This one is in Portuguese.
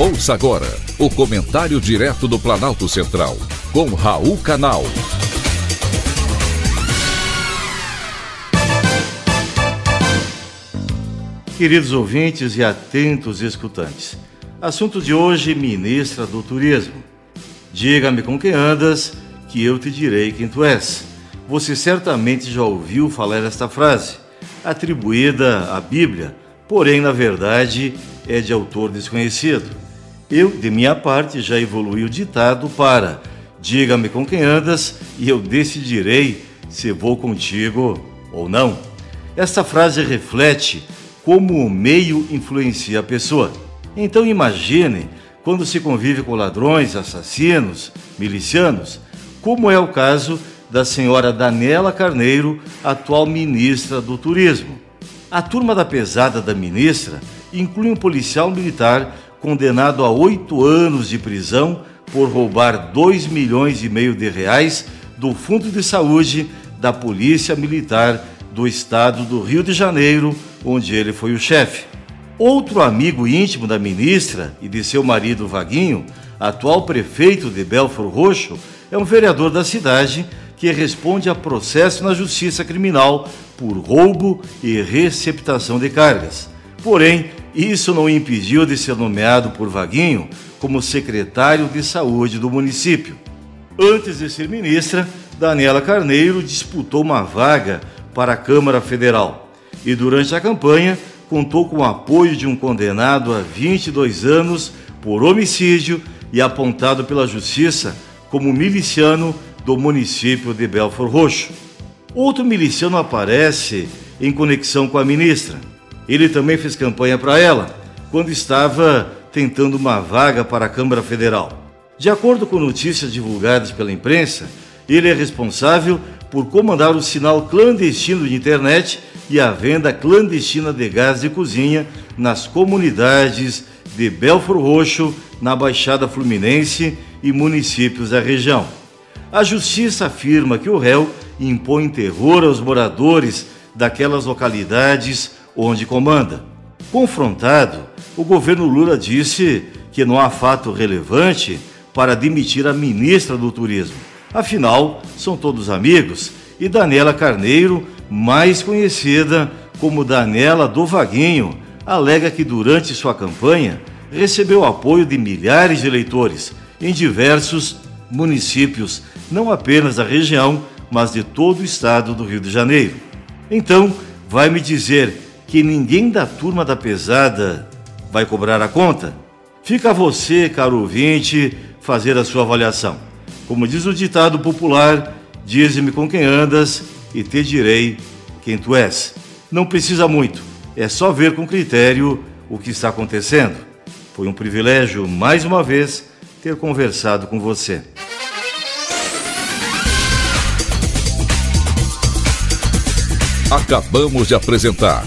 Ouça agora o comentário direto do Planalto Central, com Raul Canal. Queridos ouvintes e atentos escutantes, assunto de hoje: ministra do Turismo. Diga-me com quem andas, que eu te direi quem tu és. Você certamente já ouviu falar esta frase, atribuída à Bíblia, porém, na verdade, é de autor desconhecido. Eu, de minha parte, já evolui o ditado para diga-me com quem andas e eu decidirei se vou contigo ou não. Esta frase reflete como o meio influencia a pessoa. Então imagine quando se convive com ladrões, assassinos, milicianos, como é o caso da senhora Daniela Carneiro, atual ministra do Turismo. A turma da pesada da ministra inclui um policial militar condenado a oito anos de prisão por roubar dois milhões e meio de reais do Fundo de Saúde da Polícia Militar do Estado do Rio de Janeiro, onde ele foi o chefe. Outro amigo íntimo da ministra e de seu marido Vaguinho, atual prefeito de Belfor Roxo, é um vereador da cidade que responde a processo na Justiça Criminal por roubo e receptação de cargas. Porém, isso não impediu de ser nomeado por Vaguinho como secretário de saúde do município. Antes de ser ministra, Daniela Carneiro disputou uma vaga para a Câmara Federal e, durante a campanha, contou com o apoio de um condenado a 22 anos por homicídio e apontado pela Justiça como miliciano do município de Belfor Roxo. Outro miliciano aparece em conexão com a ministra. Ele também fez campanha para ela quando estava tentando uma vaga para a Câmara Federal. De acordo com notícias divulgadas pela imprensa, ele é responsável por comandar o sinal clandestino de internet e a venda clandestina de gás de cozinha nas comunidades de Belfor Roxo, na Baixada Fluminense e municípios da região. A justiça afirma que o réu impõe terror aos moradores daquelas localidades onde comanda. Confrontado, o governo Lula disse que não há fato relevante para demitir a ministra do Turismo. Afinal, são todos amigos e Daniela Carneiro, mais conhecida como Daniela do Vaguinho, alega que durante sua campanha recebeu apoio de milhares de eleitores em diversos municípios, não apenas da região, mas de todo o estado do Rio de Janeiro. Então, vai me dizer que ninguém da turma da pesada vai cobrar a conta? Fica a você, caro ouvinte, fazer a sua avaliação. Como diz o ditado popular, dize-me com quem andas e te direi quem tu és. Não precisa muito, é só ver com critério o que está acontecendo. Foi um privilégio, mais uma vez, ter conversado com você. Acabamos de apresentar